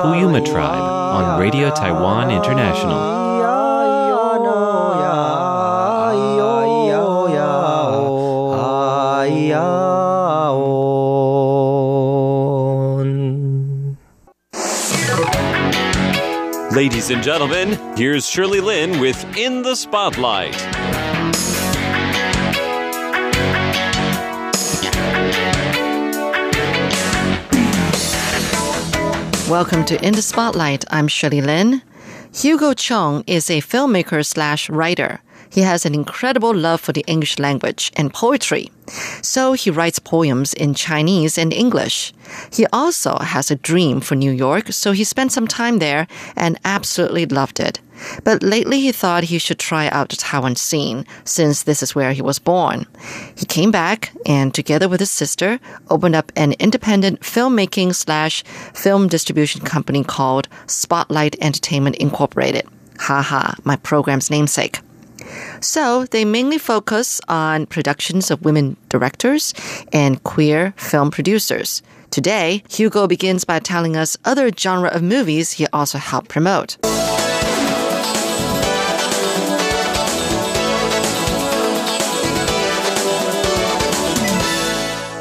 Puyuma tribe on Radio Taiwan International. Ladies and gentlemen, here's Shirley Lin with In the Spotlight. Welcome to In the Spotlight. I'm Shirley Lin. Hugo Chong is a filmmaker slash writer. He has an incredible love for the English language and poetry. So he writes poems in Chinese and English. He also has a dream for New York, so he spent some time there and absolutely loved it. But lately he thought he should try out the Taiwan scene since this is where he was born. He came back and together with his sister opened up an independent filmmaking slash film distribution company called Spotlight Entertainment Incorporated. Haha, my program's namesake. So they mainly focus on productions of women directors and queer film producers. Today, Hugo begins by telling us other genre of movies he also helped promote.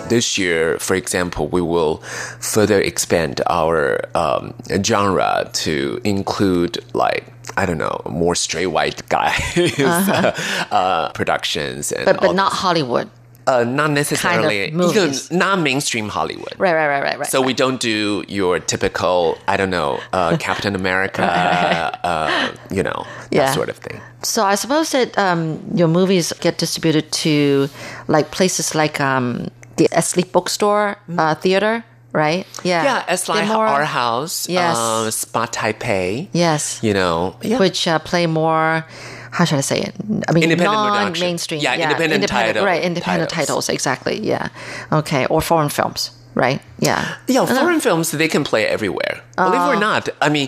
This year, for example, we will further expand our um, genre to include like I don't know more straight white guys uh-huh. uh, productions, and but but not Hollywood. Uh, not necessarily kind of not mainstream Hollywood. Right, right, right, right, right. So right. we don't do your typical, I don't know, uh, Captain America, uh, you know, Yeah. that sort of thing. So I suppose that um, your movies get distributed to like places like um, the Eslite Bookstore uh, Theater, right? Yeah, Yeah, They're like more- our house, Yes. uh, Spot Taipei. Yes, You know, yeah. which uh, play more. How should I say it? I mean, Independent non-mainstream. Yeah, independent title- Right, independent titles. titles. Exactly. Yeah. Okay. Or foreign films. Right. Yeah. Yeah, foreign films they can play everywhere. Believe it or not, I mean,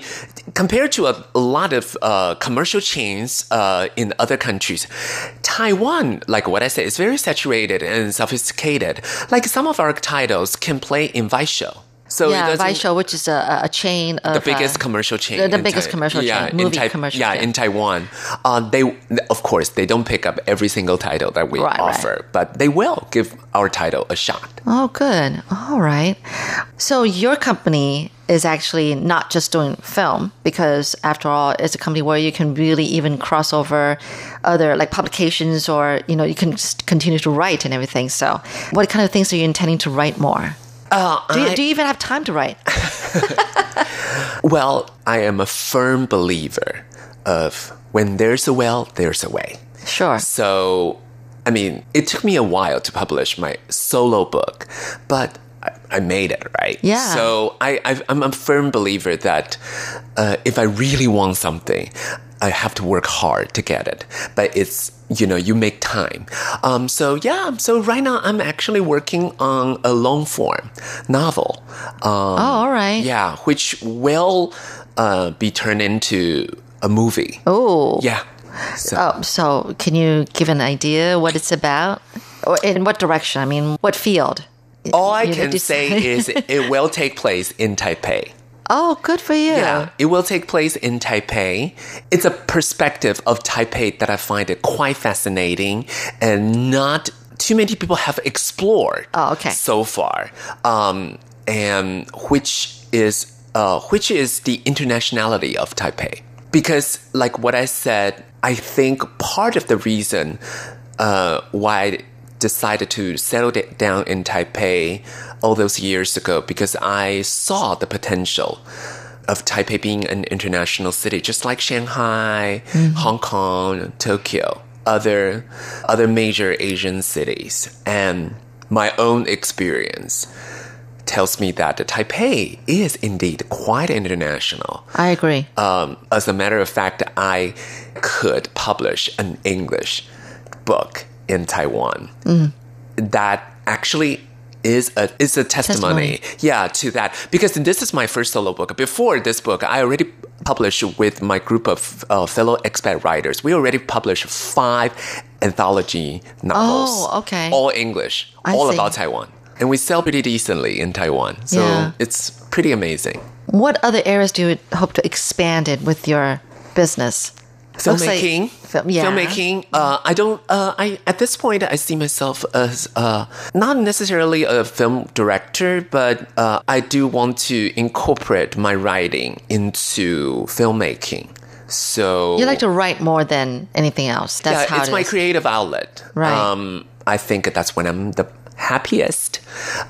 compared to a, a lot of uh, commercial chains uh, in other countries, Taiwan, like what I said, is very saturated and sophisticated. Like some of our titles can play in Vice So yeah, Vieshow, which is a, a chain of the biggest uh, commercial chain. the- the biggest commercial yeah, chain, in movie commercial Yeah, chain. in Taiwan, uh, they of course they don't pick up every single title that we Right, right. offer, but they will give our title a shot. Oh, good. All right. So your company is actually not just doing film because after all, it's a company where you can really even cross over other like publications or, you know, you can just continue to write and everything. So what kind of things are you intending to write more? Uh, Do you, I- do you even have time to write? Well, I am a firm believer of when there's a will, there's a way. Sure. So, I mean, it took me a while to publish my solo book, but I, I made it, right? Yeah. So, I, I, I'm a firm believer that uh, if I really want something, I have to work hard to get it. But it's, you know, you make time. Um, so, yeah, so right now I'm actually working on a long form novel. Um, oh, all right. yeah, which will uh, be turned into a movie. Oh. Yeah. So, Oh, so can you give an idea what it's about? Or in what direction? I mean, what field? all I You can say is it will take place in Taipei. Oh, good for you. Yeah, it will take place in Taipei. It's a perspective of Taipei that I find it quite fascinating and not too many people have explored Oh, okay. so far. Um, and which is uh, which is the internationality of Taipei. Because like what I said, I think part of the reason uh, why decided to settle it down in Taipei all those years ago because I saw the potential of Taipei being an international city, just like Shanghai, Hong Kong, Tokyo, other other major Asian cities, and my own experience tells me that Taipei is indeed quite international. I agree. Um, as a matter of fact, I could publish an English book in Taiwan that actually is a is a testimony, yeah, to that. Because this is my first solo book. Before this book, I already published with my group of uh, fellow expat writers. We already published five anthology novels. Oh, okay. All English, I all see. about Taiwan. And we sell pretty decently in Taiwan. So Yeah. it's pretty amazing. What other areas do you hope to expand it with your business? Looks like filmmaking film- yeah. filmmaking uh, i don't uh, i at this point i see myself as uh, not necessarily a film director but uh, i do want to incorporate my writing into filmmaking so You like to write more than anything else. That's yeah, how it's it my is. creative outlet. Right. Um, I think that's when I'm the happiest.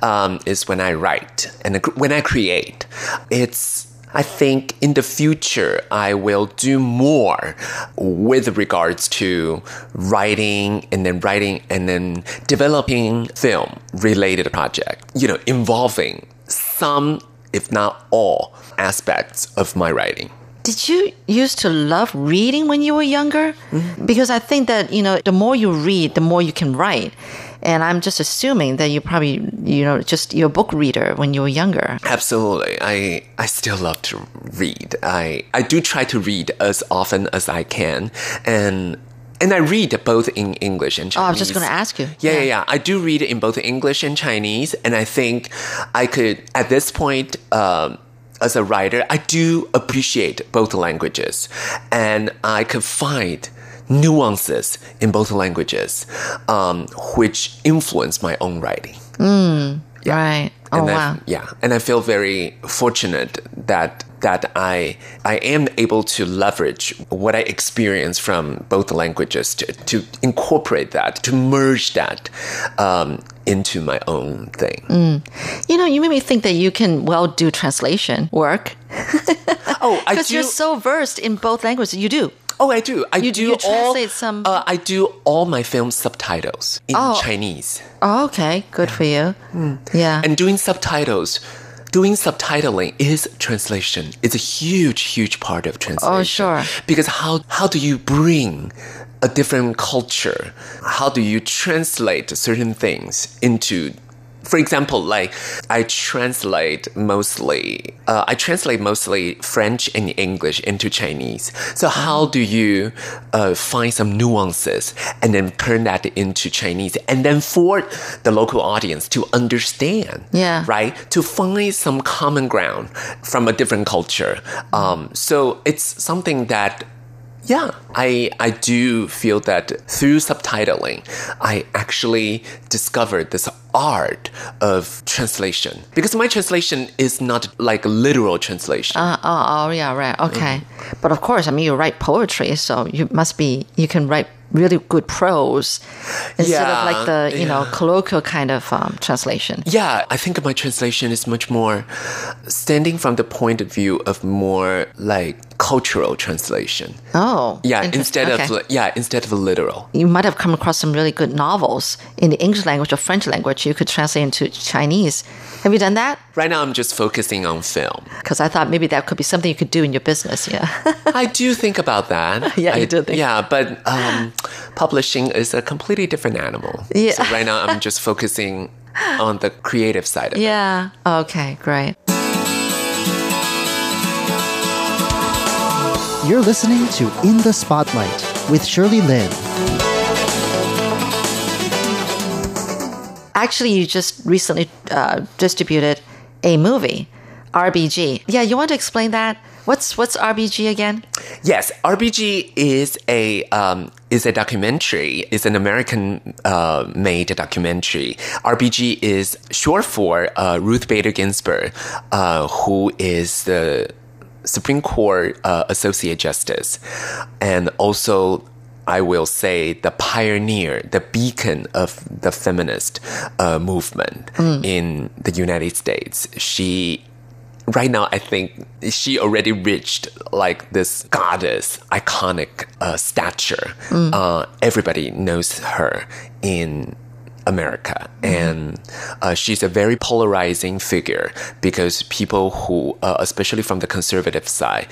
Um, is when I write and when I create. It's. I think in the future I will do more with regards to writing and then writing and then developing film related project. You know, involving some, if not all, aspects of my writing. Did you used to love reading when you were younger? Mm-hmm. Because I think that, you know, the more you read, the more you can write. And I'm just assuming that you probably, you know, just you're a book reader when you were younger. Absolutely. I I still love to read. I I do try to read as often as I can and and I read both in English and Chinese. Oh, I was just gonna ask you. Yeah, yeah, Yeah. yeah. I do read in both English and Chinese, and I think I could at this point. Um, as a writer, I do appreciate both languages, and I could find nuances in both languages, um, which influence my own writing. Right. Oh, I, wow. yeah, and I feel very fortunate that that I I am able to leverage what I experience from both languages to, to incorporate that, to merge that um, into my own thing. Mm. You know, you made me think that you can well do translation work Oh, because you're so versed in both languages. You do. Oh, I do. I You- do you all. some- Uh, I do all my film subtitles in Oh. Chinese. Oh, okay. Good for you. Yeah. And doing subtitles, doing subtitling is translation. It's a huge, huge part of translation. Oh, sure. Because how how do you bring a different culture? How do you translate certain things into for example, like I translate mostly, uh, I translate mostly French and English into Chinese. So how do you uh, find some nuances and then turn that into Chinese, and then for the local audience to understand, Yeah. right, to find some common ground from a different culture. Um, so it's something that yeah, I I do feel that through subtitling, I actually discovered this art of translation because my translation is not like a literal translation. Uh, oh, oh, yeah, right. Okay. But of course, I mean, you write poetry, so you must be, you can write really good prose instead of like the, you know, colloquial kind of um, translation. yeah, I think my translation is much more standing from the point of view of more like cultural translation. Oh. Yeah, instead okay. of yeah, instead of literal. You might have come across some really good novels in the English language or French language you could translate into Chinese. Have you done that? Right now, I'm just focusing on film. Because I thought maybe that could be something you could do in your business. Yeah. I do think about that. Yeah, you I- do think. Yeah, but um, publishing is a completely different animal. Yeah. So right now, I'm just focusing on the creative side of it. yeah. Okay, great. You're listening to In the Spotlight with Shirley Lin. Actually, you just recently uh, distributed a movie, RBG. Yeah, you want to explain that? What's what's RBG again? Yes, RBG is a um, is a documentary. It's an American uh, made documentary. RBG is short for uh, Ruth Bader Ginsburg, uh, who is the Supreme Court uh, Associate Justice, and also. I will say the pioneer, the beacon of the feminist uh, movement in the United States. She right now i think she already reached like this goddess iconic uh, stature. Uh, everybody knows her in America. And uh, she's a very polarizing figure because people who, uh, especially from the conservative side,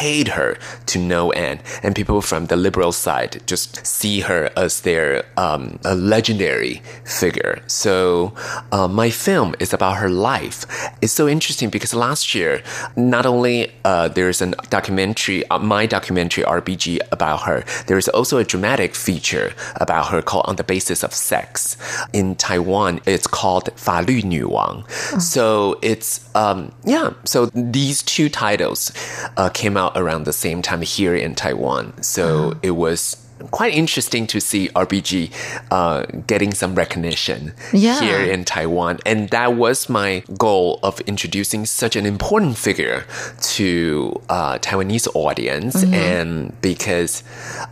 hate her to no end. And people from the liberal side just see her as their um, a legendary figure. So uh, my film is about her life. It's so interesting because last year, not only uh, there's a documentary, uh, my documentary RBG about her, there is also a dramatic feature about her called On the Basis of Sex In Taiwan, it's called 法律女王. So it's, um, yeah, so these two titles uh, came out around the same time here in Taiwan. So it was quite interesting to see RBG uh, getting some recognition Yeah. here in Taiwan. And that was my goal of introducing such an important figure to uh, Taiwanese audience. Mm-hmm. And because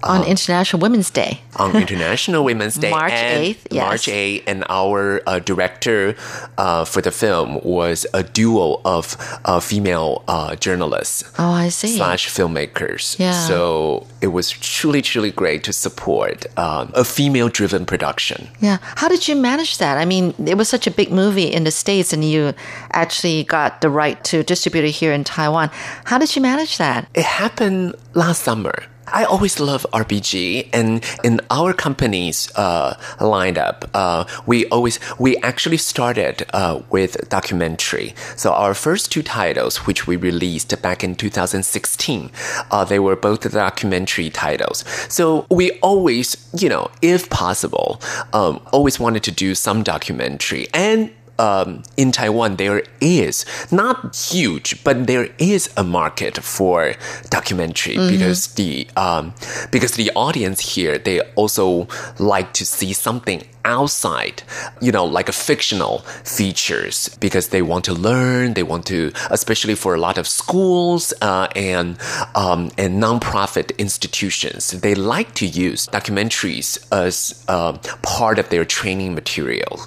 On International Women's Day. on International Women's Day, March and 8th, yes. March 8th, and our uh, director uh, for the film was a duo of uh, female uh, journalists Oh, I see. slash filmmakers. Yeah. So it was truly, truly great to support um, a female-driven production. Yeah. How did you manage that? I mean, it was such a big movie in the States and you actually got the right to distribute it here in Taiwan. How did you manage that? It happened last summer. I always love RBG, and in our company's uh, lineup, uh, we always we actually started uh, with documentary. So our first two titles, which we released back in 2016, uh, they were both documentary titles. So we always, you know, if possible, um, always wanted to do some documentary and um, in Taiwan, there is not huge, but there is a market for documentary because the um, because the audience here they also like to see something outside, you know, like a fictional features because they want to learn, they want to, especially for a lot of schools uh, and um, and nonprofit institutions, they like to use documentaries as uh, part of their training material.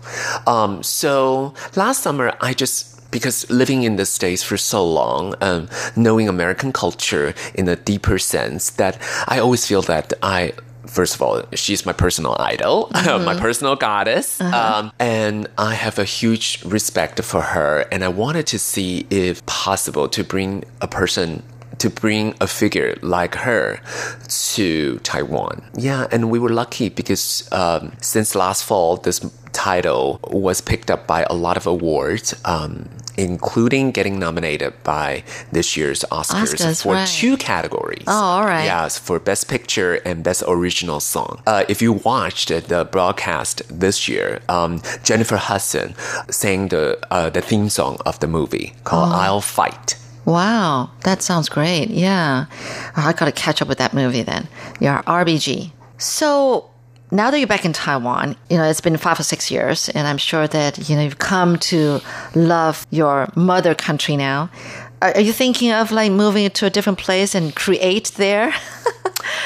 Um, so last summer, I just because living in the States for so long, um, knowing American culture in a deeper sense, that I always feel that I First of all, she's my personal idol, my personal goddess. Um, and I have a huge respect for her. And I wanted to see if possible to bring a person to bring a figure like her to Taiwan. Yeah, and we were lucky because um, since last fall, this title was picked up by a lot of awards, um, including getting nominated by this year's Oscars, Oscars, for right. two categories. Oh, all right. Yes, for Best Picture and Best Original Song. Uh, if you watched the broadcast this year, um, Jennifer Hudson sang the uh, the theme song of the movie called Oh. "I'll Fight." Wow, that sounds great. Yeah. I got to catch up with that movie then. Yeah, RBG. So now that you're back in Taiwan, you know, it's been five or six years, and I'm sure that, you know, you've come to love your mother country now. Are, you thinking of like moving to a different place and create there?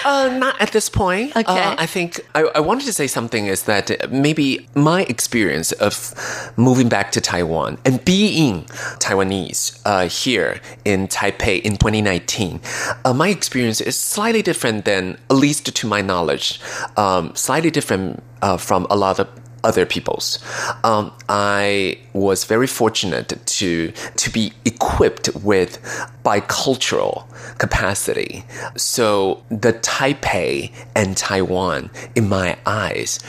Uh, not at this point. Okay. Uh, I think I, I wanted to say something is that maybe my experience of moving back to Taiwan and being Taiwanese uh, here in Taipei in 2019, uh, my experience is slightly different than, at least to my knowledge, um, slightly different uh, from a lot of other people's. Um, I was very fortunate to to be equipped with bicultural capacity. So the Taipei and Taiwan, in my eyes,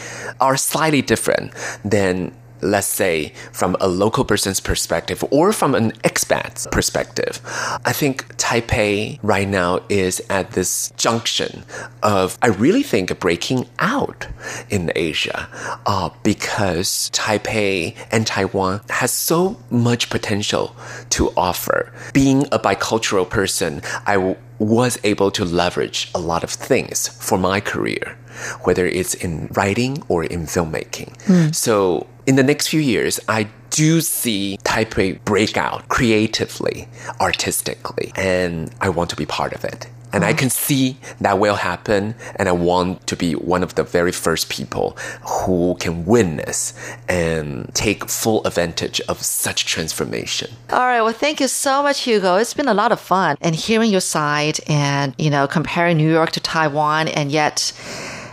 are slightly different than let's say from a local person's perspective or from an expat's perspective. I think Taipei right now is at this junction of, I really think, breaking out in Asia uh, because Taipei and Taiwan has so much potential to offer. Being a bicultural person, I was able to leverage a lot of things for my career, whether it's in writing or in filmmaking. So in the next few years, I do see Taipei break out creatively, artistically, and I want to be part of it. And I mm. can see that will happen, and I want to be one of the very first people who can witness and take full advantage of such transformation. All right. Well, thank you so much, Hugo. It's been a lot of fun and hearing your side and, you know, comparing New York to Taiwan and yet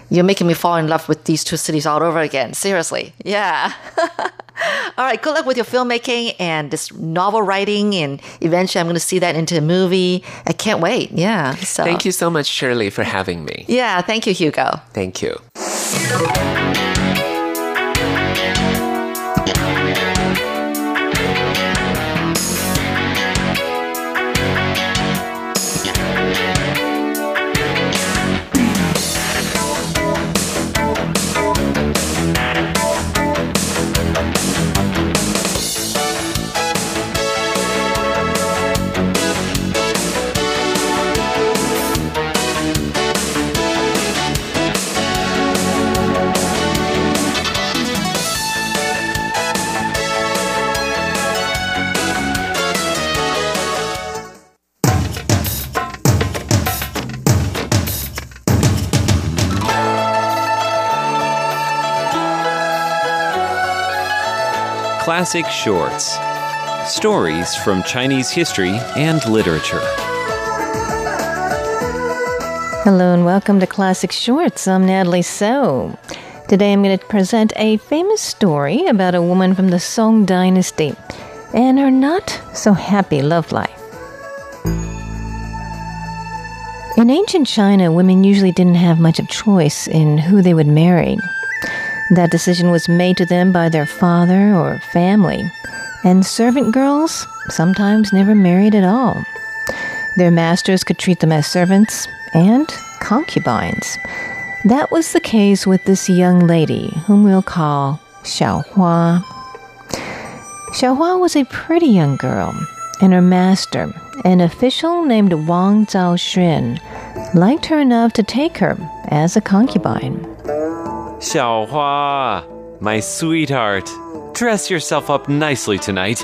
You're making me fall in love with these two cities all over again. Seriously. Yeah. all right. Good luck with your filmmaking and this novel writing. And eventually I'm going to see that into a movie. I can't wait. Yeah. So Thank you so much, Shirley, for having me. Yeah. Thank you, Hugo. Thank you. Classic Shorts Stories from Chinese history and literature. Hello and welcome to Classic Shorts. I'm Natalie So. Today I'm going to present a famous story about a woman from the Song Dynasty and her not so happy love life. In ancient China, women usually didn't have much of choice in who they would marry. That decision was made to them by their father or family, and servant girls sometimes never married at all. Their masters could treat them as servants and concubines. That was the case with this young lady, whom we'll call Xiao Hua. Xiao Hua was a pretty young girl, and her master, an official named Wang Zhao Zhaoxun, liked her enough to take her as a concubine. Xiaohua, my sweetheart, dress yourself up nicely tonight.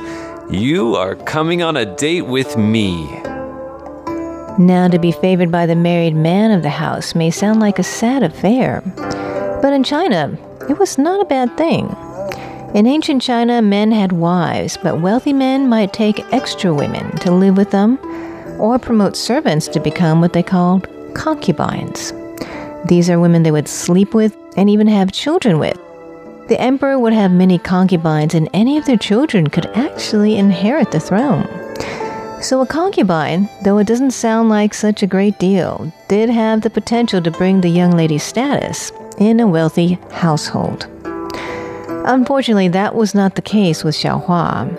You are coming on a date with me. Now, to be favored by the married man of the house may sound like a sad affair, but in China, it was not a bad thing. In ancient China, men had wives, but wealthy men might take extra women to live with them or promote servants to become what they called concubines. These are women they would sleep with and even have children with. The emperor would have many concubines, and any of their children could actually inherit the throne. So, a concubine, though it doesn't sound like such a great deal, did have the potential to bring the young lady's status in a wealthy household. Unfortunately, that was not the case with Xiao Hua.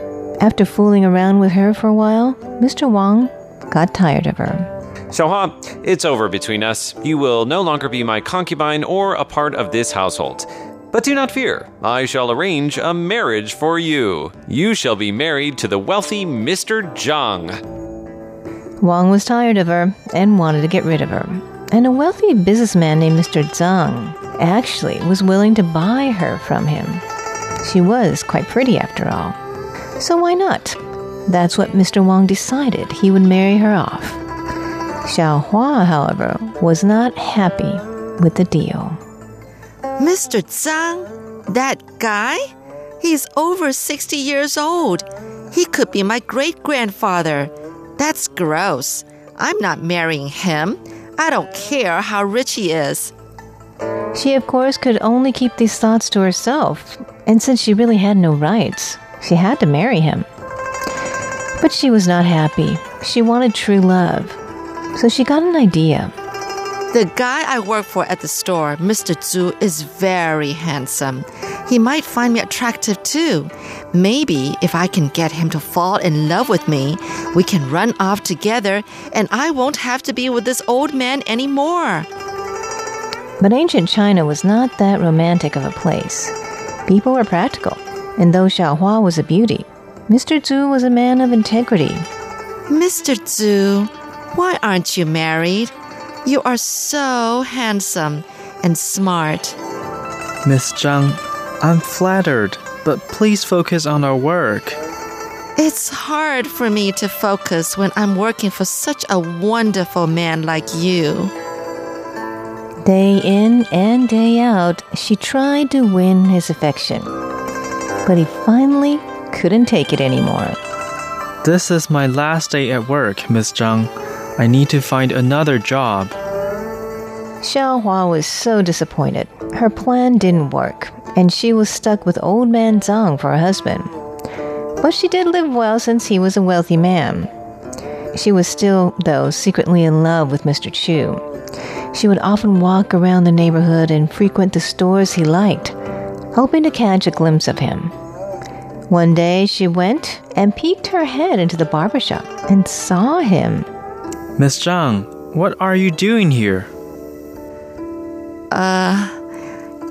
After fooling around with her for a while, Mr. Wang got tired of her. Xiaohua, it's over between us. You will no longer be my concubine or a part of this household. But do not fear, I shall arrange a marriage for you. You shall be married to the wealthy Mr. Zhang. Wang was tired of her and wanted to get rid of her. And a wealthy businessman named Mr. Zhang actually was willing to buy her from him. She was quite pretty after all. So why not? That's what Mr. Wang decided. He would marry her off. Xiao Hua, however, was not happy with the deal. Mr. Zhang, that guy? He's over 60 years old. He could be my great grandfather. That's gross. I'm not marrying him. I don't care how rich he is. She, of course, could only keep these thoughts to herself, and since she really had no rights, she had to marry him. But she was not happy. She wanted true love. So she got an idea. The guy I work for at the store, Mr. Zhu, is very handsome. He might find me attractive too. Maybe if I can get him to fall in love with me, we can run off together and I won't have to be with this old man anymore. But ancient China was not that romantic of a place. People were practical, and though Xiao Hua was a beauty, Mr. Zhu was a man of integrity. Mr. Zhu, why aren't you married? You are so handsome and smart. Miss Zhang, I'm flattered, but please focus on our work. It's hard for me to focus when I'm working for such a wonderful man like you. Day in and day out, she tried to win his affection. But he finally couldn't take it anymore. This is my last day at work, Miss Zhang. I need to find another job. Xiaohua was so disappointed. Her plan didn't work, and she was stuck with old man Zhang for a husband. But she did live well since he was a wealthy man. She was still, though, secretly in love with Mr. Zhu. She would often walk around the neighborhood and frequent the stores he liked, hoping to catch a glimpse of him. One day she went and peeked her head into the barber shop and saw him. Miss Zhang, what are you doing here? Uh,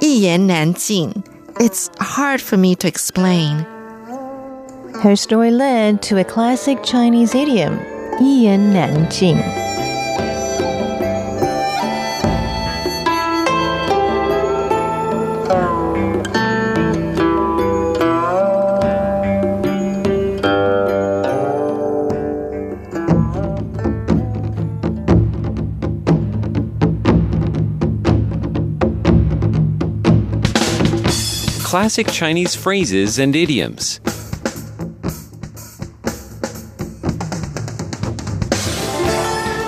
一言难尽. It's hard for me to explain. Her story led to a classic Chinese idiom, 一言难尽. Classic Chinese phrases and idioms.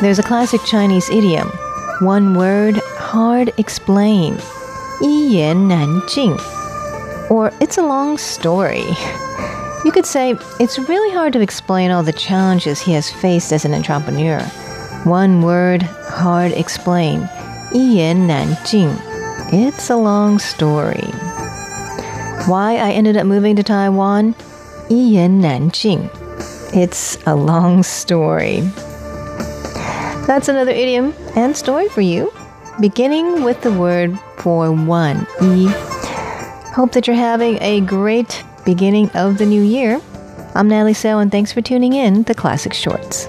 There's a classic Chinese idiom, one word, hard explain, 一言难尽, or it's a long story. You could say it's really hard to explain all the challenges he has faced as an entrepreneur. One word, hard explain, 一言难尽. It's a long story. Why I ended up moving to Taiwan? 一言难尽. It's a long story. That's another idiom and story for you, beginning with the word for one, yi. Hope that you're having a great beginning of the new year. I'm Natalie So, and thanks for tuning in to Classic Shorts.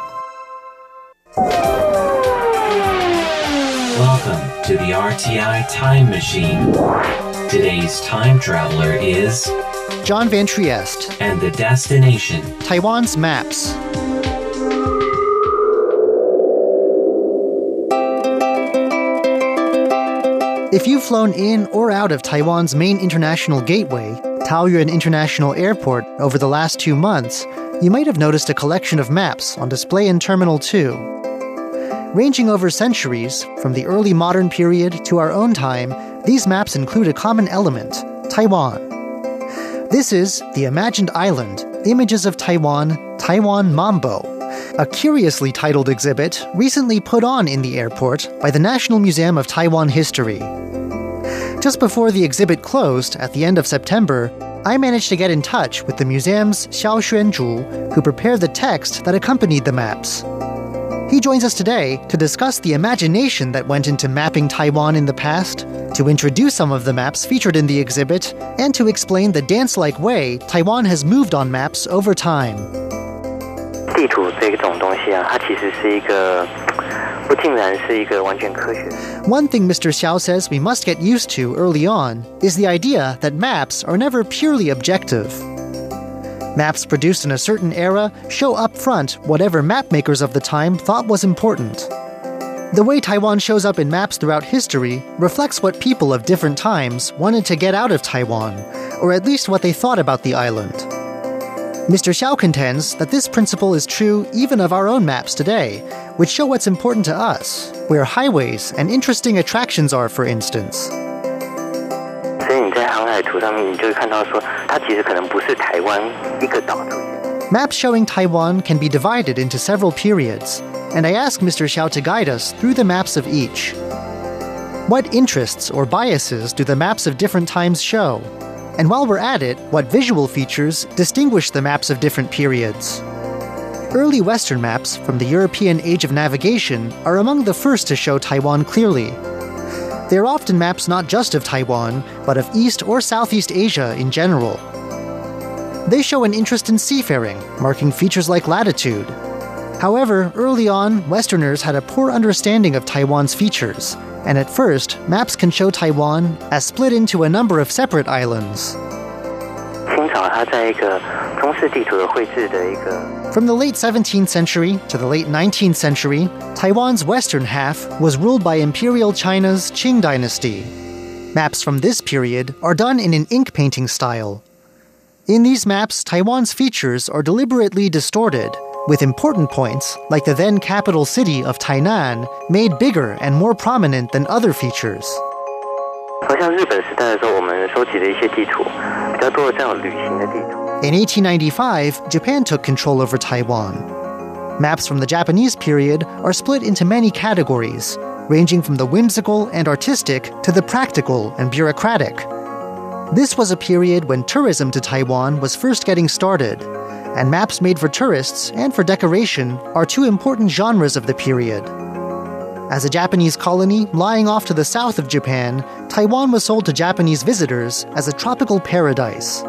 To the RTI Time Machine. Today's time traveler is, John Van Trieste, and the destination. Taiwan's maps. If you've flown in or out of Taiwan's main international gateway, Taoyuan International Airport, over the last two months, you might have noticed a collection of maps on display in Terminal 2. Ranging over centuries, from the early modern period to our own time, these maps include a common element Taiwan. This is the imagined island, Images of Taiwan, Taiwan Mambo, a curiously titled exhibit recently put on in the airport by the National Museum of Taiwan History. Just before the exhibit closed at the end of September, I managed to get in touch with the museum's Xiao Xuanzhu, who prepared the text that accompanied the maps. He joins us today to discuss the imagination that went into mapping Taiwan in the past, to introduce some of the maps featured in the exhibit, and to explain the dance like way Taiwan has moved on maps over time. 地图这种东西啊，它其实是一个不尽然是一个完全科学的。 One thing Mr. Xiao says we must get used to early on is the idea that maps are never purely objective. Maps produced in a certain era show up front whatever mapmakers of the time thought was important. The way Taiwan shows up in maps throughout history reflects what people of different times wanted to get out of Taiwan, or at least what they thought about the island. Mr. Xiao contends that this principle is true even of our own maps today, which show what's important to us, where highways and interesting attractions are, for instance. 所以你在航海图上面，你就会看到说，它其实可能不是台湾一个岛出现。 Maps showing Taiwan can be divided into several periods, and I asked Mr. Xiao to guide us through the maps of each. What interests or biases do the maps of different times show? And while we're at it, what visual features distinguish the maps of different periods? Early Western maps from the European Age of Navigation are among the first to show Taiwan clearly. They are often maps not just of Taiwan, but of East or Southeast Asia in general. They show an interest in seafaring, marking features like latitude. However, early on, Westerners had a poor understanding of Taiwan's features, and at first, maps can show Taiwan as split into a number of separate islands. 清朝它在一个 中式地图的绘制的一个 From the late 17th century to the late 19th century, Taiwan's western half was ruled by Imperial China's Qing dynasty. Maps from this period are done in an ink painting style. In these maps, Taiwan's features are deliberately distorted, with important points, like the then capital city of Tainan, made bigger and more prominent than other features. 好像日本时代的时候，我们收集的一些地图，比较多的这种旅行的地图。 In 1895, Japan took control over Taiwan. Maps from the Japanese period are split into many categories, ranging from the whimsical and artistic to the practical and bureaucratic. This was a period when tourism to Taiwan was first getting started, and maps made for tourists and for decoration are two important genres of the period. As a Japanese colony lying off to the south of Japan, Taiwan was sold to Japanese visitors as a tropical paradise.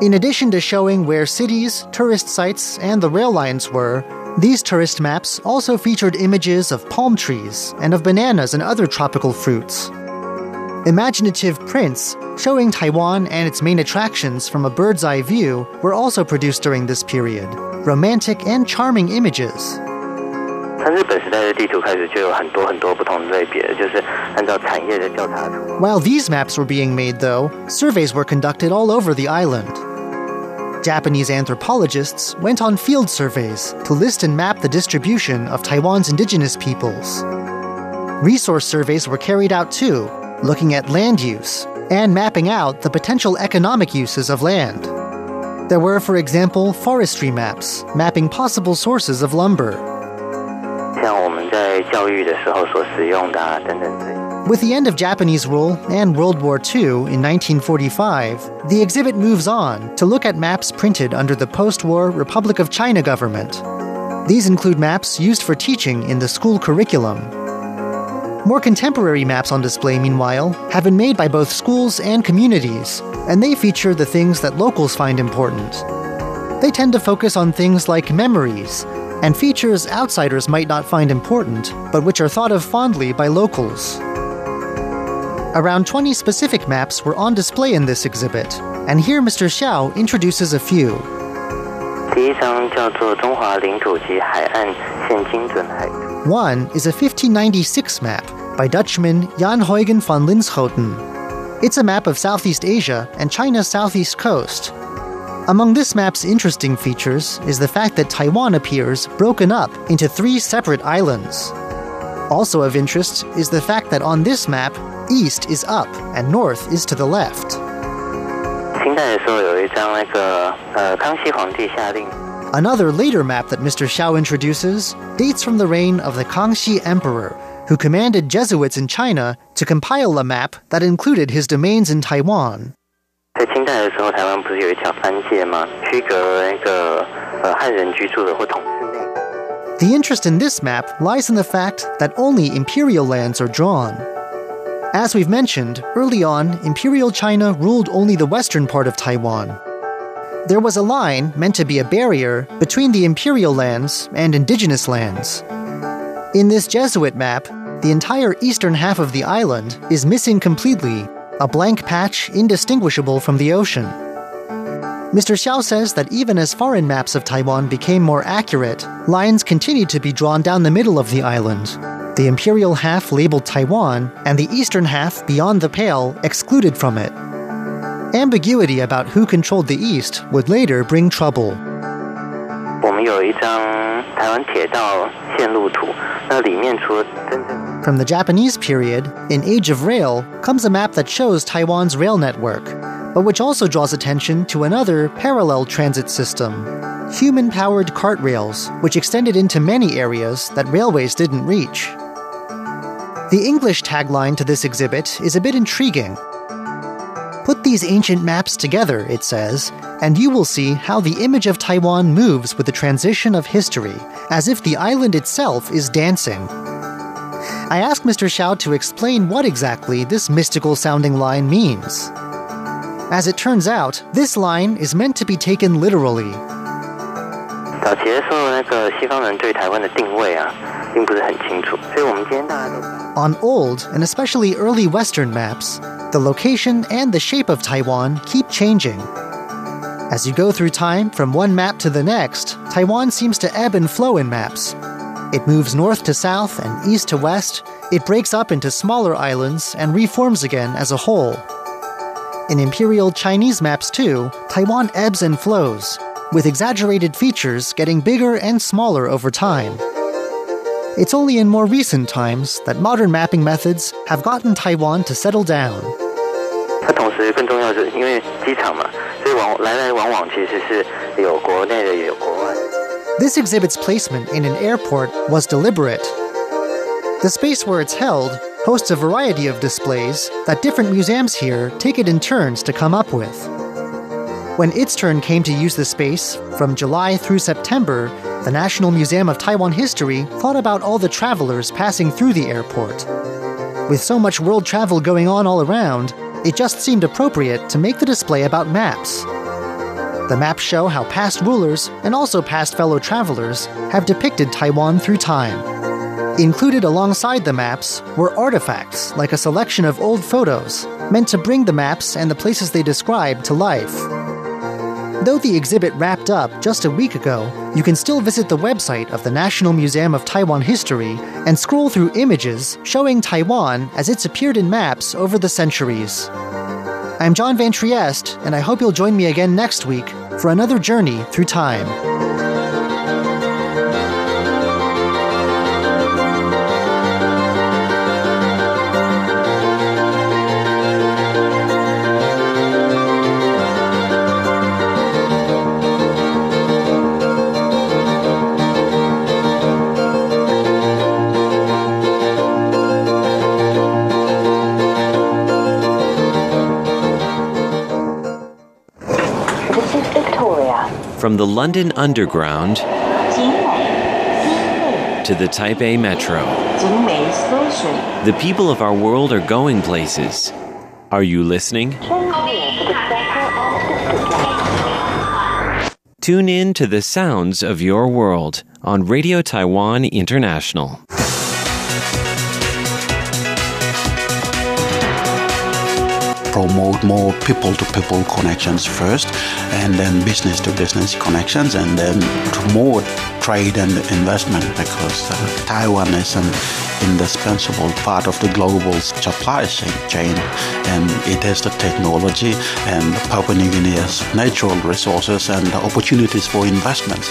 In addition to showing where cities, tourist sites, and the rail lines were, these tourist maps also featured images of palm trees and of bananas and other tropical fruits. Imaginative prints showing Taiwan and its main attractions from a bird's eye view were also produced during this period. Romantic and charming images. 它日本时代的地图开始就有很多很多不同的类别，就是按照产业的调查图。 While these maps were being made, though, surveys were conducted all over the island. Japanese anthropologists went on field surveys to list and map the distribution of Taiwan's indigenous peoples. Resource surveys were carried out too, looking at land use and mapping out the potential economic uses of land. There were, for example, forestry maps mapping possible sources of lumber. 像我们在教育的时候所使用的啊等等这些。 With the end of Japanese rule and World War II in 1945, the exhibit moves on to look at maps printed under the post war Republic of China government. These include maps used for teaching in the school curriculum. More contemporary maps on display, meanwhile, have been made by both schools and communities, and they feature the things that locals find important. They tend to focus on things like memories and features outsiders might not find important, but which are thought of fondly by locals. Around 20 specific maps were on display in this exhibit, and here Mr. Xiao introduces a few. One is a 1596 map by Dutchman Jan Huygen van Linschoten. It's a map of Southeast Asia and China's southeast coast, among this map's interesting features is the fact that Taiwan appears broken up into three separate islands. Also of interest is the fact that on this map, east is up and north is to the left. Another later map that Mr. Xiao introduces dates from the reign of the Kangxi Emperor, who commanded Jesuits in China to compile a map that included his domains in Taiwan. 在清代的时候，台湾不是有一条藩界吗？区隔那个呃汉人居住的或统治内的。 The interest in this map lies in the fact that only imperial lands are drawn. As we've mentioned, early on, Imperial China ruled only the western part of Taiwan. There was a line meant to be a barrier between the imperial lands and indigenous lands. In this Jesuit map, the entire eastern half of the island is missing completely, a blank patch indistinguishable from the ocean. Mr. Xiao says that even as foreign maps of Taiwan became more accurate, lines continued to be drawn down the middle of the island. The imperial half labeled Taiwan, and the eastern half beyond the pale excluded from it. Ambiguity about who controlled the east would later bring trouble. 我们有一张台湾铁道线路图，那里面除了真正 from the Japanese period, in Age of Rail, comes a map that shows Taiwan's rail network, but which also draws attention to another parallel transit system human powered cart rails, which extended into many areas that railways didn't reach. The English tagline to this exhibit is a bit intriguing. Put these ancient maps together, it says, and you will see how the image of Taiwan moves with the transition of history, as if the island itself is dancing. I asked Mr. Xiao to explain what exactly this mystical sounding line means. As it turns out, this line is meant to be taken literally. 早期的时候，那个西方人对台湾的定位啊，并不是很清楚，所以我们今天大家都。 On old and especially early Western maps, the location and the shape of Taiwan keep changing. As you go through time from one map to the next, Taiwan seems to ebb and flow in maps. It moves north to south and east to west, it breaks up into smaller islands and reforms again as a whole. In imperial Chinese maps, too, Taiwan ebbs and flows, with exaggerated features getting bigger and smaller over time. It's only in more recent times that modern mapping methods have gotten Taiwan to settle down. 它同时更重要的是，因为机场嘛，所以往来来往往其实是有国内的也有国外。 This exhibit's placement in an airport was deliberate. The space where it's held hosts a variety of displays that different museums here take it in turns to come up with. When its turn came to use the space, from July through September, the National Museum of Taiwan History thought about all the travelers passing through the airport. With so much world travel going on all around, it just seemed appropriate to make the display about maps. The maps show how past rulers and also past fellow travelers have depicted Taiwan through time. Included alongside the maps were artifacts like a selection of old photos meant to bring the maps and the places they describe to life. Though the exhibit wrapped up just a week ago, you can still visit the website of the National Museum of Taiwan History and scroll through images showing Taiwan as it's appeared in maps over the centuries. I'm John Van Trieste, and I hope you'll join me again next week for another journey through time. from the London Underground to the Taipei Metro. The people of our world are going places. Are you listening? Tune in to the sounds of your world on Radio Taiwan International. Promote more people to people connections first and then business to business connections and then promote trade and investment because uh, Taiwan is an indispensable part of the global supply chain and it has the technology and Papua New Guinea has natural resources and opportunities for investments.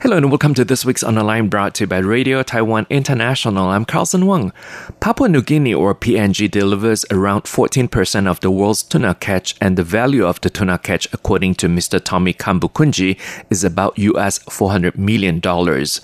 Hello and welcome to this week's online brought to you by Radio Taiwan International. I'm Carlson Wang. Papua New Guinea or PNG delivers around 14% of the world's tuna catch and the value of the tuna catch according to Mr. Tommy Kambukunji is about US 400 million dollars.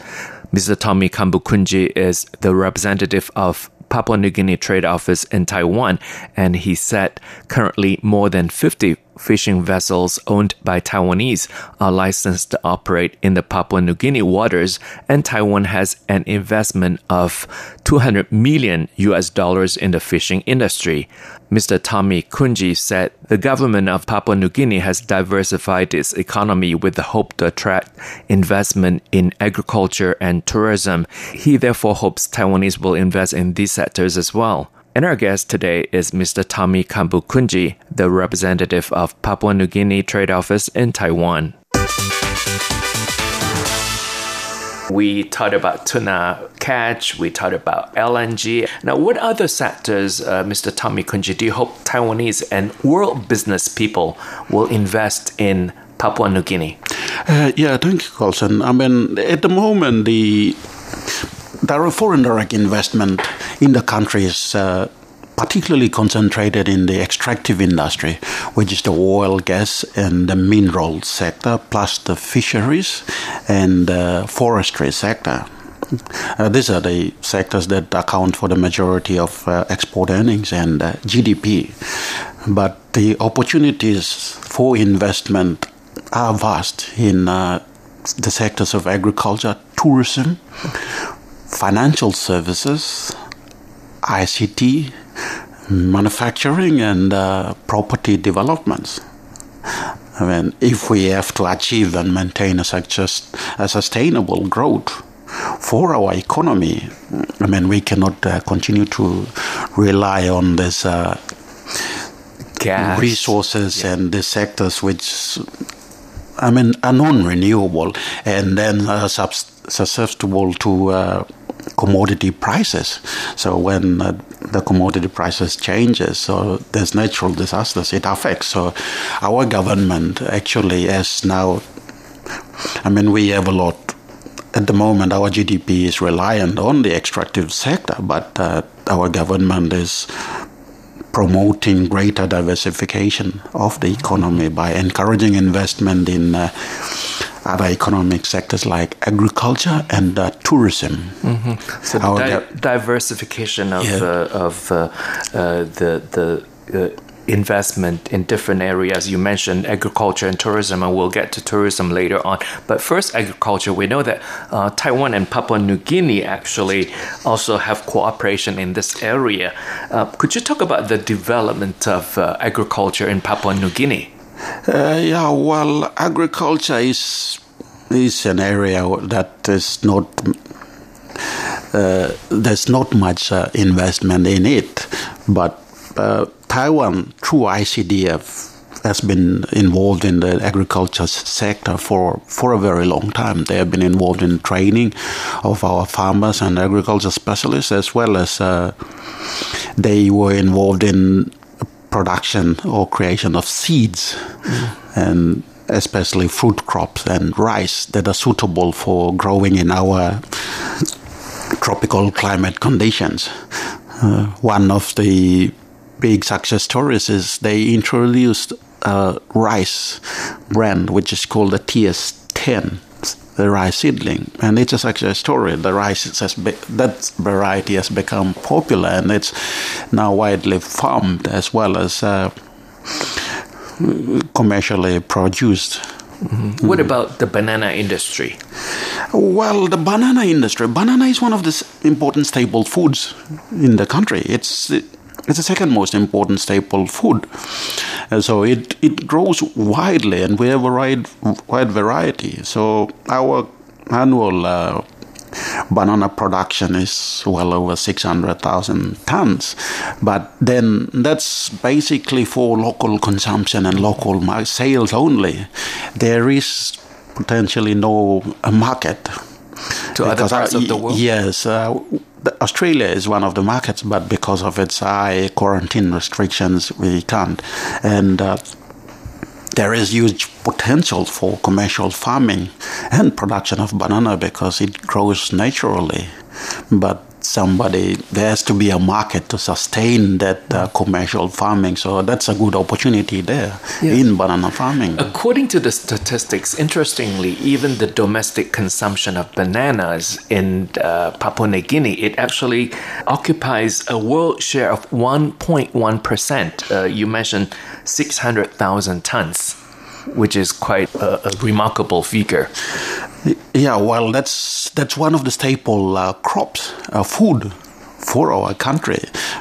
Mr. Tommy Kambukunji is the representative of Papua New Guinea Trade Office in Taiwan, and he said currently more than 50 fishing vessels owned by Taiwanese are licensed to operate in the Papua New Guinea waters, and Taiwan has an investment of 200 million US dollars in the fishing industry. Mr. Tommy Kunji said the government of Papua New Guinea has diversified its economy with the hope to attract investment in agriculture and tourism. He therefore hopes Taiwanese will invest in these sectors as well. And our guest today is Mr. Tommy Kambukunji, the representative of Papua New Guinea Trade Office in Taiwan. We talked about tuna catch, we talked about LNG. Now, what other sectors, uh, Mr. Tommy Kunji, do you hope Taiwanese and world business people will invest in Papua New Guinea? Uh, yeah, thank you, Colson. I mean, at the moment, the there foreign direct investment in the country is uh, particularly concentrated in the extractive industry, which is the oil, gas, and the mineral sector, plus the fisheries and the forestry sector. Uh, these are the sectors that account for the majority of uh, export earnings and uh, GDP. But the opportunities for investment are vast in uh, the sectors of agriculture, tourism, financial services, ICT, manufacturing, and uh, property developments. I mean, if we have to achieve and maintain a, such a, a sustainable growth for our economy, I mean, we cannot uh, continue to rely on this uh, Gas. resources and the sectors which, I mean, are non-renewable and then are susceptible to uh, commodity prices. So when uh, the commodity prices changes, so there's natural disasters. It affects. So our government actually has now. I mean, we have a lot. At the moment, our GDP is reliant on the extractive sector, but uh, our government is promoting greater diversification of the economy by encouraging investment in uh, other economic sectors like agriculture and uh, tourism. So Our di- diversification of Yeah. uh, of uh, uh, the the uh, investment in different areas. You mentioned agriculture and tourism, and we'll get to tourism later on. But first, agriculture. We know that uh, Taiwan and Papua New Guinea actually also have cooperation in this area. Uh, could you talk about the development of uh, agriculture in Papua New Guinea? Uh, yeah, well, agriculture is is an area that is not uh, there's not much uh, investment in it, but uh, Taiwan through ICDF has been involved in the agriculture sector for, for a very long time. They have been involved in training of our farmers and agriculture specialists, as well as uh, they were involved in production or creation of seeds and especially fruit crops and rice that are suitable for growing in our tropical climate conditions. Uh, one of the big success stories is they introduced a rice brand which is called the TS10, the rice seedling, and it's a success story. The rice has be- that variety has become popular and it's now widely farmed as well as uh, commercially produced. What about the banana industry? Well, the banana industry. Banana is one of the important staple foods in the country. It's it's the second most important staple food. Uh, so it, it grows widely, and we have a wide wide variety. So our annual uh, banana production is well over 600,000 tons. But then that's basically for local consumption and local sales only. There is potentially no uh, market. To other Because, uh, parts of the world? Yes. Uh, Australia is one of the markets, but because of its high quarantine restrictions, we can't. And uh, there is huge potential for commercial farming and production of banana because it grows naturally. But somebody, there has to be a market to sustain that uh, commercial farming. So that's a good opportunity there in banana farming. According to the statistics, interestingly, even the domestic consumption of bananas in uh, Papua New Guinea, it actually occupies a world share of 1.1%. Uh, you mentioned 600,000 tons, which is quite a, a remarkable figure. Yeah, well, that's that's one of the staple uh, crops, uh, food for our country,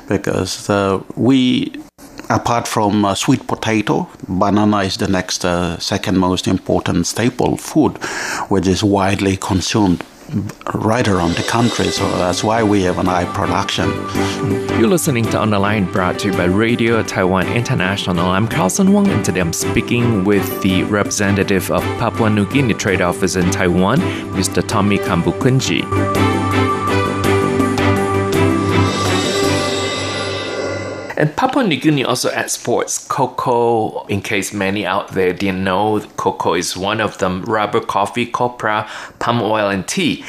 because uh, we, apart from uh, sweet potato, banana is the next uh, second most important staple food, which is widely consumed right around the country. So that's why we have an high production. You're listening to On the Line brought to you by Radio Taiwan International. I'm Carlson Wong, and today I'm speaking with the representative of Papua New Guinea Trade Office in Taiwan, Mr. Tommy Kambukunji. And Papua New Guinea also exports cocoa. In case many out there didn't know, cocoa is one of them. Rubber, coffee, copra, palm oil, and tea.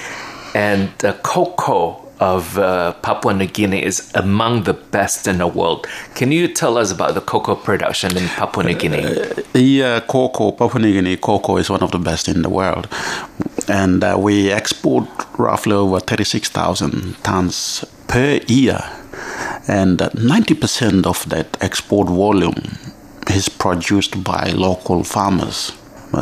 And the cocoa of uh, Papua New Guinea is among the best in the world. Can you tell us about the cocoa production in Papua New Guinea? Uh, yeah, cocoa, Papua New Guinea cocoa is one of the best in the world. And uh, we export roughly over 36,000 tons per year. And 90% of that export volume is produced by local farmers.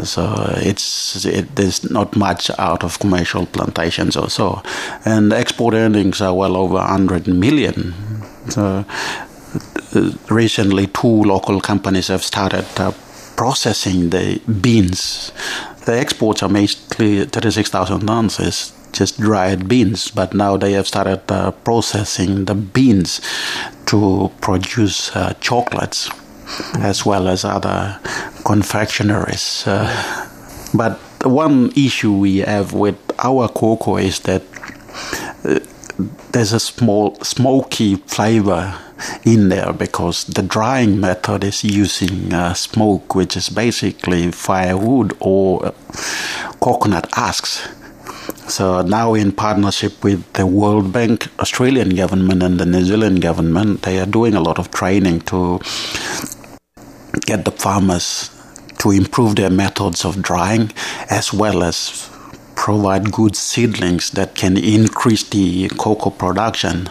So it's it, there's not much out of commercial plantations or so, and export earnings are well over 100 million. So recently, two local companies have started uh, processing the beans. The exports are mostly 36,000 tons. Just dried beans, but now they have started uh, processing the beans to produce uh, chocolates as well as other confectionaries. Uh, but one issue we have with our cocoa is that uh, there's a small smoky flavor in there because the drying method is using uh, smoke, which is basically firewood or coconut husks. So now, in partnership with the World Bank, Australian government, and the New Zealand government, they are doing a lot of training to get the farmers to improve their methods of drying as well as provide good seedlings that can increase the cocoa production.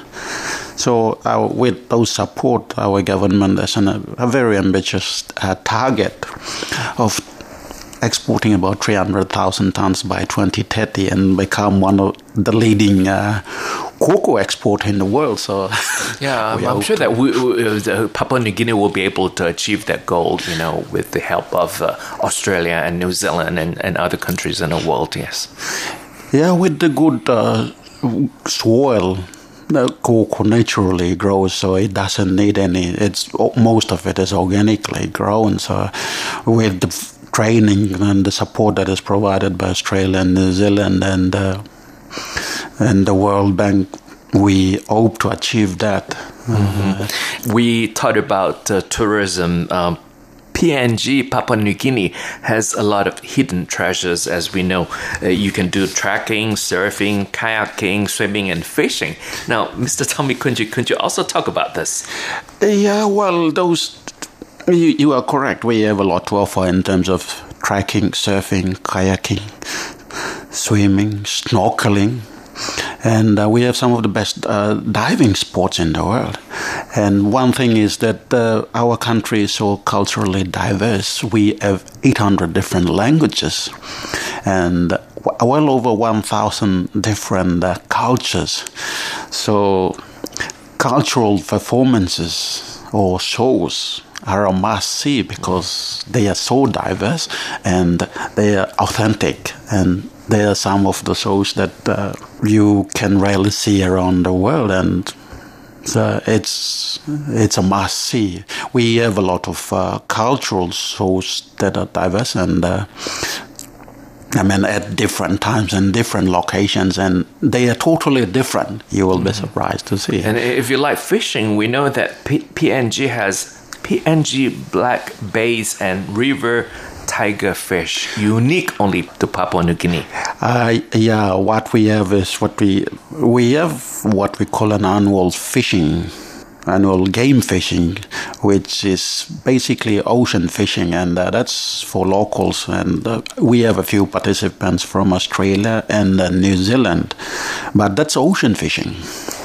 So, uh, with those support, our government has a very ambitious uh, target of exporting about 300,000 tons by 2030 and become one of the leading uh, cocoa export in the world. So yeah, I'm, I'm sure that we, we, Papua New Guinea will be able to achieve that goal. You know, with the help of uh, Australia and New Zealand and, and other countries in the world. Yes. Yeah, with the good uh, soil. The cocoa naturally grows, so it doesn't need any. It's most of it is organically grown. So, with the training and the support that is provided by Australia and New Zealand and uh, and the World Bank, we hope to achieve that. Mm-hmm. we talked about uh, tourism. Um, PNG, Papua New Guinea, has a lot of hidden treasures, as we know. Uh, you can do trekking, surfing, kayaking, swimming, and fishing. Now, Mr. Tommy Kunji, could you also talk about this? Yeah, well, those you, you are correct. We have a lot to offer in terms of trekking, surfing, kayaking, swimming, snorkeling, and uh, we have some of the best uh, diving sports in the world. And one thing is that uh, our country is so culturally diverse. We have 800 different languages and well over 1,000 different uh, cultures. So, cultural performances or shows are a must see because they are so diverse and they are authentic and they are some of the shows that uh, you can rarely see around the world and so it's it's a must see. We have a lot of uh, cultural shows that are diverse and uh, I mean, at different times and different locations, and they are totally different. You will be surprised to see. And if you like fishing, we know that P- PNG has PNG black bass and river tiger fish, unique only to Papua New Guinea. Uh, yeah, what we have is what we we have what we call an annual fishing annual game fishing, which is basically ocean fishing, and uh, that's for locals. And uh, we have a few participants from Australia and uh, New Zealand, but that's ocean fishing,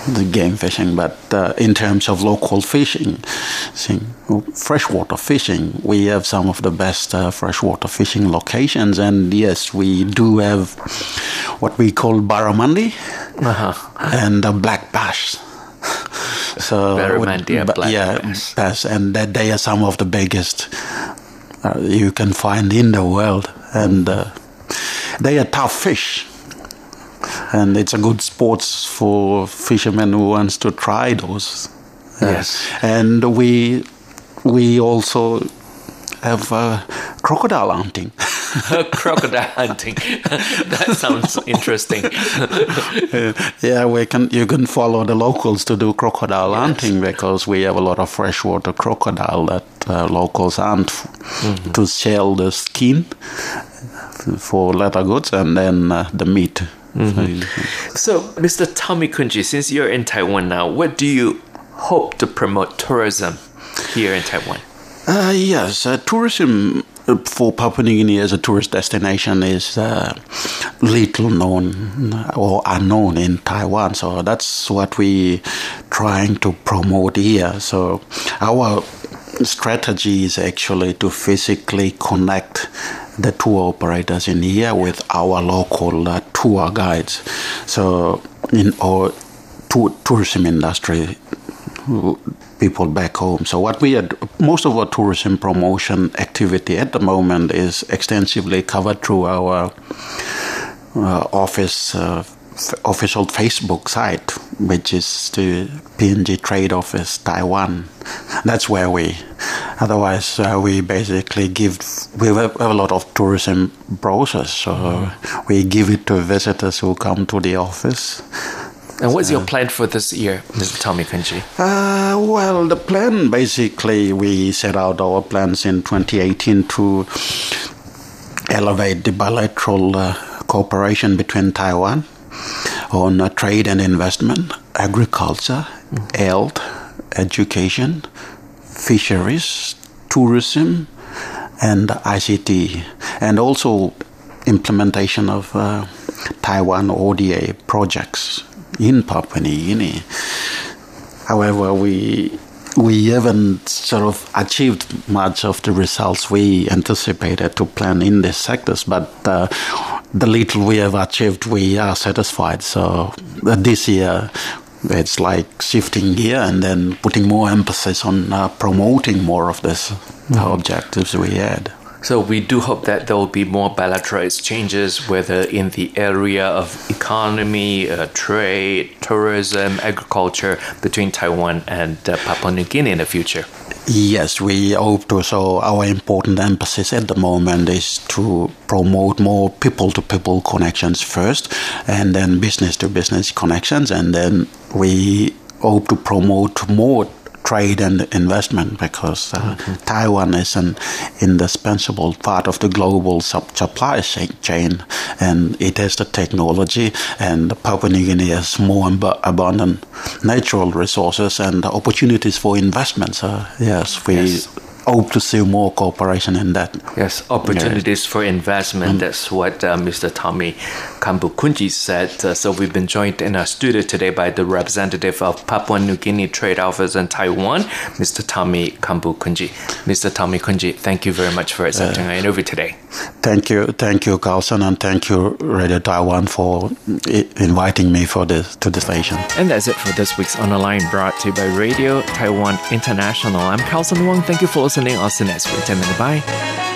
the game fishing. But uh, in terms of local fishing, see, freshwater fishing, we have some of the best uh, freshwater fishing locations, and yes, we do have what we call barramundi uh-huh. and black bass so Barramandia but, yeah, bass. and that they are some of the biggest uh, you can find in the world, and uh, they are tough fish. And it's a good sports for fishermen who wants to try those. Yes, and we we also have uh, crocodile hunting. crocodile hunting. that sounds interesting. yeah, we can. You can follow the locals to do crocodile yes. hunting because we have a lot of freshwater crocodile that uh, locals hunt mm-hmm. to sell the skin for leather goods and then uh, the meat. Mm-hmm. So, Mr. Tommy Kunji, since you're in Taiwan now, what do you hope to promote tourism here in Taiwan? Uh, yes, uh, tourism for Papua New Guinea as a tourist destination is uh, little known or unknown in Taiwan. So that's what we're trying to promote here. So our strategy is actually to physically connect the tour operators in here with our local uh, tour guides. So in our tourism industry, people back home. So what we had, most of our tourism promotion activity at the moment is extensively covered through our uh, office uh, f- official Facebook site, which is the PNG Trade Office Taiwan. That's where we. Otherwise, uh, we basically give we have a lot of tourism brochures, so mm-hmm. we give it to visitors who come to the office and what's your plan for this year, Mr. Tommy Kunji? Uh, well, the plan basically we set out our plans in 2018 to elevate the bilateral uh, cooperation between Taiwan on uh, trade and investment, agriculture, mm-hmm. health, education, fisheries, tourism, and ICT, and also implementation of uh, Taiwan ODA projects in Papua New Guinea. However, we we haven't sort of achieved much of the results we anticipated to plan in these sectors, but uh, the little we have achieved, we are satisfied. So uh, this year, it's like shifting gear and then putting more emphasis on uh, promoting more of these mm-hmm. objectives we had. So we do hope that there will be more bilateral exchanges, whether in the area of economy, uh, trade, tourism, agriculture between Taiwan and uh, Papua New Guinea in the future. Yes, we hope to. So our important emphasis at the moment is to promote more people-to-people connections first, and then business-to-business connections, and then we hope to promote more trade and investment because uh, mm-hmm. Taiwan is an indispensable part of the global supply chain and it has the technology and Papua New Guinea has more ab- abundant natural resources and opportunities for investments. So yes, we yes hope to see more cooperation in that. Yes, opportunities yes. for investment. Mm. That's what uh, Mr. Tommy Kambukunji said. Uh, so we've been joined in our studio today by the representative of Papua New Guinea Trade Office in Taiwan, Mr. Tommy Kambukunji. Mr. Tommy Kunji, thank you very much for accepting uh, our interview today. Thank you, thank you, Carlson, and thank you, Radio Taiwan, for inviting me for this to the station. And that's it for this week's On the Line, brought to you by Radio Taiwan International. I'm Carlson Wong. Thank you for listening listening. I'll see you next week. 10 minutes. Bye.